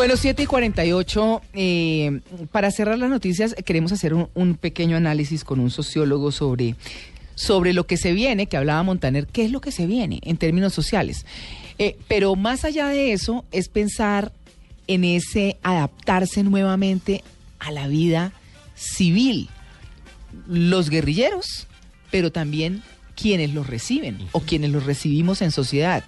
Bueno, 7 y 48. Eh, para cerrar las noticias, queremos hacer un, pequeño análisis con un sociólogo sobre, sobre lo que se viene, que hablaba Montaner, qué es lo que se viene en términos sociales. Eh, pero más allá de eso, es pensar en ese adaptarse nuevamente a la vida civil. Los guerrilleros, pero también quienes los reciben o quienes los recibimos en sociedad.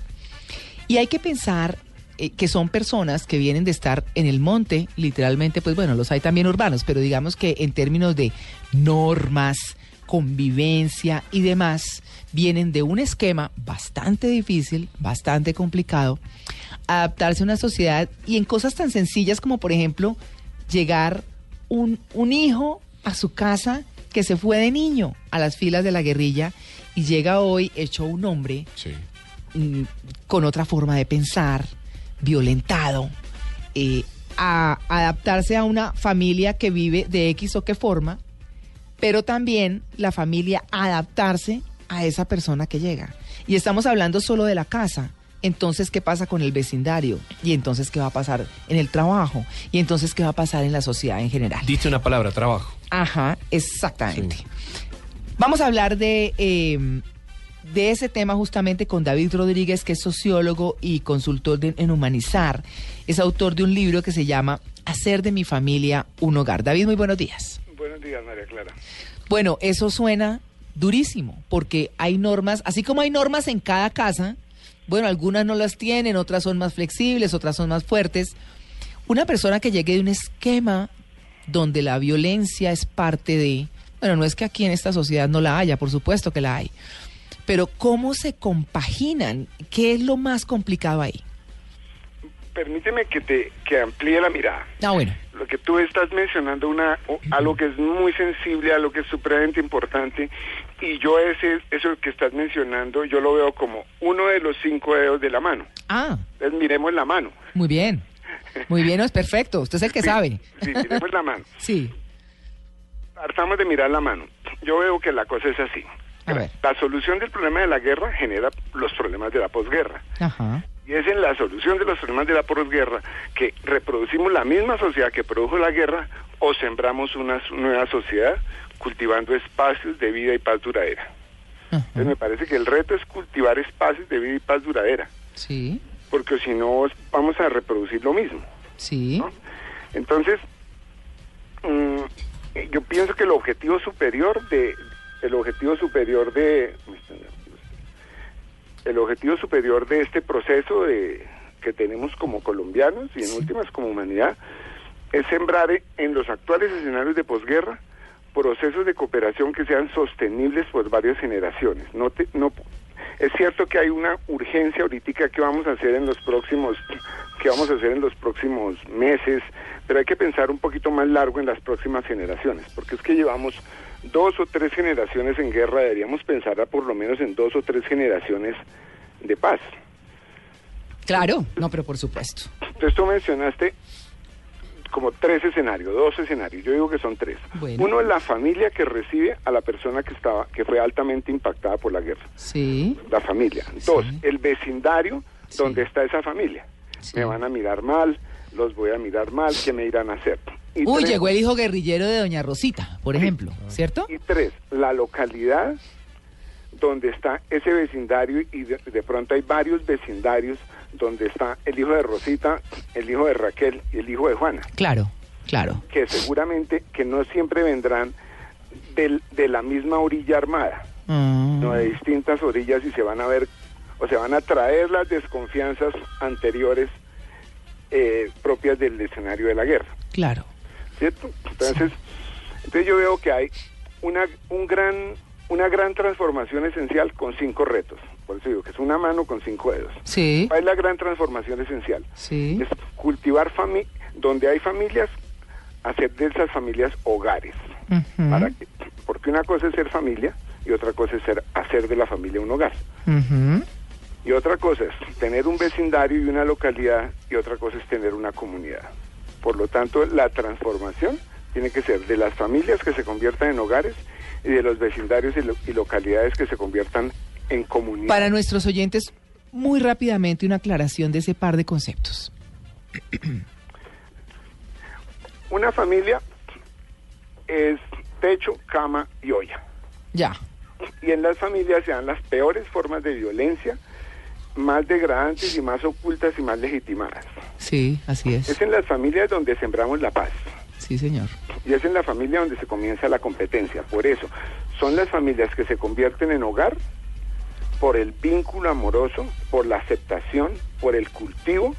Y hay que pensar eh, que son personas que vienen de estar en el monte, literalmente, pues bueno, los hay también urbanos, pero digamos que en términos de normas, convivencia y demás, vienen de un esquema bastante difícil, bastante complicado, adaptarse a una sociedad y en cosas tan sencillas como, por ejemplo, llegar un, un hijo a su casa que se fue de niño a las filas de la guerrilla y llega hoy hecho un hombre Sí. mm, con otra forma de pensar, violentado, eh, a adaptarse a una familia que vive de X o qué forma, pero también la familia adaptarse a esa persona que llega. Y estamos hablando solo de la casa. Entonces, ¿qué pasa con el vecindario? Y entonces, ¿qué va a pasar en el trabajo? Y entonces, ¿qué va a pasar en la sociedad en general? Diste una palabra, trabajo. Ajá, exactamente. Sí. Vamos a hablar de, eh, de ese tema justamente con David Rodríguez, que es sociólogo y consultor de- en Humanizar. Es autor de un libro que se llama Hacer de mi familia un hogar. David, muy buenos días. Buenos días, María Clara. Bueno, eso suena durísimo, porque hay normas, así como hay normas en cada casa, bueno, algunas no las tienen, otras son más flexibles, otras son más fuertes. Una persona que llegue de un esquema donde la violencia es parte de, bueno, no es que aquí en esta sociedad no la haya, por supuesto que la hay, pero ¿cómo se compaginan? ¿Qué es lo más complicado ahí? Permíteme que te que amplíe la mirada. Ah, bueno, Lo que tú estás mencionando una algo que es muy sensible, algo que es supremamente importante y yo ese eso que estás mencionando yo lo veo como uno de los cinco dedos de la mano. ah, Entonces miremos la mano. muy bien, muy bien, no es perfecto, usted es el que Sí, sabe. Sí, miremos la mano. Sí, Partamos de mirar la mano. Yo veo que la cosa es así. A ver. La solución del problema de la guerra genera los problemas de la posguerra. ajá, Y es en la solución de los problemas de la posguerra que reproducimos la misma sociedad que produjo la guerra o sembramos una nueva sociedad cultivando espacios de vida y paz duradera. ajá, Entonces me parece que el reto es cultivar espacios de vida y paz duradera, sí, porque si no vamos a reproducir lo mismo. sí. ¿no? Entonces, mm, yo pienso que el objetivo superior de el objetivo superior de el objetivo superior de este proceso de que tenemos como colombianos y en Sí. últimas como humanidad es sembrar en los actuales escenarios de posguerra procesos de cooperación que sean sostenibles por varias generaciones. No te- no es cierto que hay una urgencia ahorita que vamos a hacer en los próximos que vamos a hacer en los próximos meses, pero hay que pensar un poquito más largo en las próximas generaciones, porque es que llevamos dos o tres generaciones en guerra, deberíamos pensar a por lo menos en dos o tres generaciones de paz. Claro, no, pero por supuesto. Entonces tú mencionaste como tres escenarios, dos escenarios, yo digo que son tres. Bueno. Uno es la familia que recibe a la persona que estaba, que fue altamente impactada por la guerra, Sí, la familia. Dos, Sí. el vecindario Sí. donde está esa familia. Sí. Me van a mirar mal, los voy a mirar mal, ¿qué me irán a hacer? Y Uy, tres- llegó el hijo guerrillero de Doña Rosita, por ejemplo, ¿cierto? Y tres, la localidad donde está ese vecindario y de, de pronto hay varios vecindarios donde está el hijo de Rosita, el hijo de Raquel y el hijo de Juana, Claro, claro. que seguramente que no siempre vendrán del- de la misma orilla armada, Ah, no de distintas orillas y se van a ver o se van a traer las desconfianzas anteriores eh, propias del escenario de la guerra. claro. ¿Cierto? Entonces, entonces yo veo que hay una, un gran, una gran transformación esencial con cinco retos. Por eso digo que es una mano con cinco dedos. Sí, ¿Cuál es la gran transformación esencial? sí. Es cultivar fami donde hay familias, hacer de esas familias hogares. ¿Para qué? Porque una cosa es ser familia y otra cosa es ser, hacer de la familia un hogar. Y otra cosa es tener un vecindario y una localidad y otra cosa es tener una comunidad. Por lo tanto, la transformación tiene que ser de las familias que se conviertan en hogares y de los vecindarios y, lo- y localidades que se conviertan en comunidades. Para nuestros oyentes, muy rápidamente una aclaración de ese par de conceptos. Una familia es techo, cama y olla. Ya. Y en las familias se dan las peores formas de violencia, más degradantes y más ocultas y más legitimadas. Sí, así es. Es en las familias donde sembramos la paz. Sí, señor. Y es en la familia donde se comienza la competencia. Por eso, son las familias que se convierten en hogar por el vínculo amoroso, por la aceptación, por el cultivo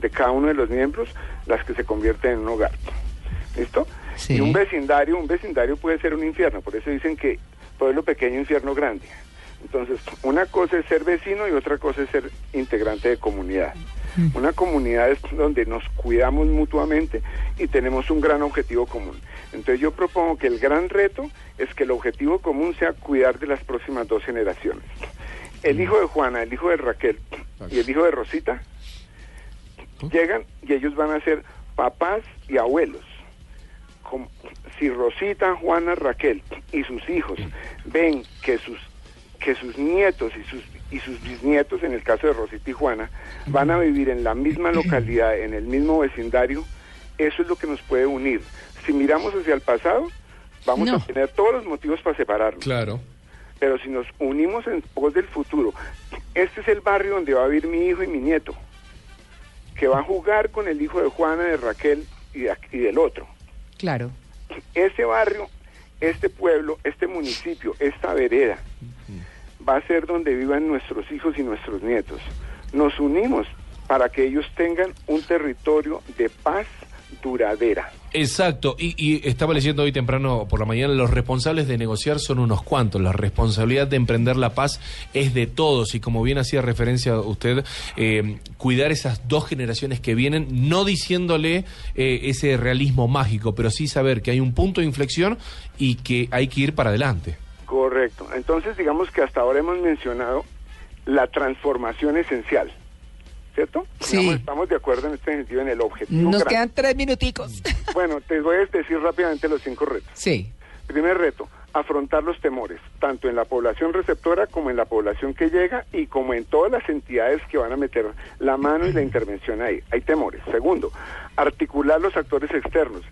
de cada uno de los miembros, las que se convierten en un hogar. ¿Listo? Sí. Y un vecindario, un vecindario puede ser un infierno, por eso dicen que pueblo pequeño, infierno grande. Entonces, una cosa es ser vecino y otra cosa es ser integrante de comunidad. Una comunidad es donde nos cuidamos mutuamente y tenemos un gran objetivo común. Entonces yo propongo que el gran reto es que el objetivo común sea cuidar de las próximas dos generaciones. El hijo de Juana, el hijo de Raquel y el hijo de Rosita llegan y ellos van a ser papás y abuelos. Como- si Rosita, Juana, Raquel y sus hijos ven que sus que sus nietos y sus y sus bisnietos, en el caso de Rosita y Juana, van a vivir en la misma localidad, en el mismo vecindario, eso es lo que nos puede unir. Si miramos hacia el pasado, vamos No. a tener todos los motivos para separarnos Claro. pero si nos unimos en pos del futuro, este es el barrio donde va a vivir mi hijo y mi nieto, que va a jugar con el hijo de Juana, de Raquel y, de- y del otro. Claro. Ese barrio, este pueblo, este municipio, esta vereda, va a ser donde vivan nuestros hijos y nuestros nietos. Nos unimos para que ellos tengan un territorio de paz duradera. Exacto, y, y estaba leyendo hoy temprano por la mañana, los responsables de negociar son unos cuantos, la responsabilidad de emprender la paz es de todos y como bien hacía referencia usted, eh, cuidar esas dos generaciones que vienen, no diciéndole eh, ese realismo mágico, pero sí saber que hay un punto de inflexión y que hay que ir para adelante. Correcto. Entonces, digamos que hasta ahora hemos mencionado la transformación esencial, ¿cierto? Sí. Digamos, estamos de acuerdo en este sentido en el objetivo. Nos grande. quedan tres minuticos. Bueno, te voy a decir rápidamente los cinco retos. Sí. Primer reto, afrontar los temores, tanto en la población receptora como en la población que llega y como en todas las entidades que van a meter la mano y la intervención ahí. Hay temores. Segundo, articular los actores externos.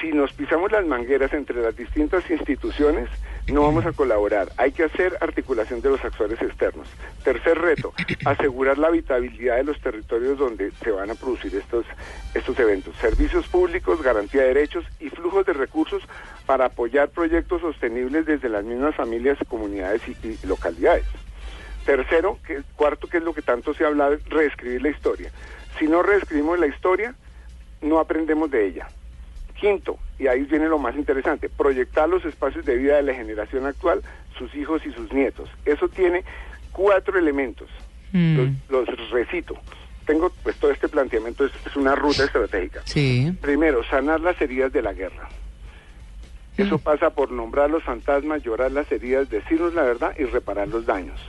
Si nos pisamos las mangueras entre las distintas instituciones, no vamos a colaborar. Hay que hacer articulación de los actores externos. Tercer reto, asegurar la habitabilidad de los territorios donde se van a producir estos, estos eventos. Servicios públicos, garantía de derechos y flujos de recursos para apoyar proyectos sostenibles desde las mismas familias, comunidades y, y localidades. Tercero, que, cuarto, que es lo que tanto se habla, reescribir la historia. Si no reescribimos la historia, no aprendemos de ella. Quinto, y ahí viene lo más interesante, proyectar los espacios de vida de la generación actual, sus hijos y sus nietos. Eso tiene cuatro elementos. Mm. Los, los recito. Tengo, pues todo este planteamiento es, es una ruta estratégica. Sí. Primero, sanar las heridas de la guerra. Eso pasa por nombrar los fantasmas, llorar las heridas, decirnos la verdad y reparar los daños.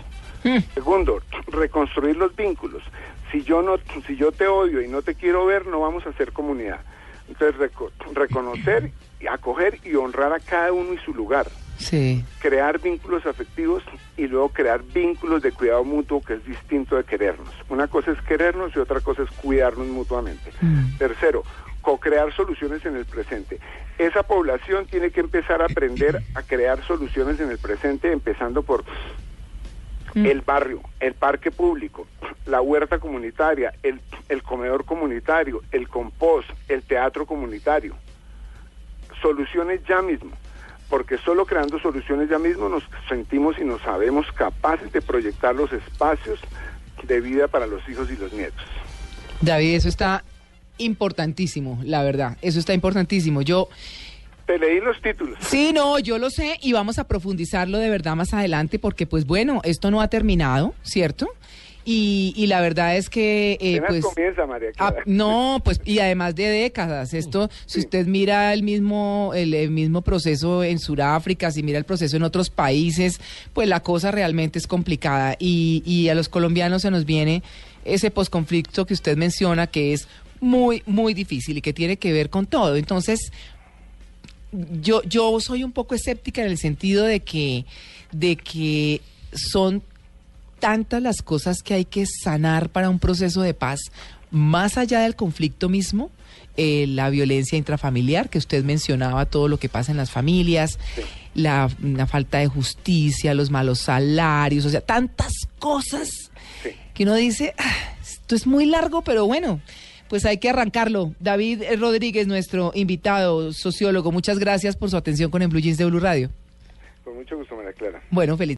Mm. Segundo, reconstruir los vínculos. Si yo no, si yo te odio y no te quiero ver, no vamos a ser comunidad. Entonces, reco- reconocer, y acoger y honrar a cada uno y su lugar. Sí. Crear vínculos afectivos y luego crear vínculos de cuidado mutuo que es distinto de querernos. Una cosa es querernos y otra cosa es cuidarnos mutuamente. Mm. Tercero, co-crear soluciones en el presente. Esa población tiene que empezar a aprender a crear soluciones en el presente, empezando por Mm. el barrio, el parque público, la huerta comunitaria, el, el comedor comunitario, el compost, el teatro comunitario. Soluciones ya mismo, porque solo creando soluciones ya mismo nos sentimos y nos sabemos capaces de proyectar los espacios de vida para los hijos y los nietos. David, eso está importantísimo, la verdad. Eso está importantísimo. Yo, Te leí los títulos. sí, no, yo lo sé y vamos a profundizarlo de verdad más adelante porque, pues bueno, esto no ha terminado, ¿cierto? Y, y la verdad es que, eh, pues... comienza, María Clara. no, pues y además de décadas. Esto, si usted mira el mismo el, el mismo proceso en Sudáfrica, si mira el proceso en otros países, pues la cosa realmente es complicada y, y a los colombianos se nos viene ese posconflicto que usted menciona que es muy muy difícil y que tiene que ver con todo. Entonces, yo yo soy un poco escéptica en el sentido de que de que son tantas las cosas que hay que sanar para un proceso de paz, más allá del conflicto mismo, eh, la violencia intrafamiliar, que usted mencionaba, todo lo que pasa en las familias, la, la falta de justicia, los malos salarios, o sea, tantas cosas Sí. que uno dice, "Ah, esto es muy largo, pero bueno, pues hay que arrancarlo. David Rodríguez, nuestro invitado, sociólogo, muchas gracias por su atención con el Blue Jeans de Blue Radio. Con mucho gusto, María Clara. Bueno, feliz.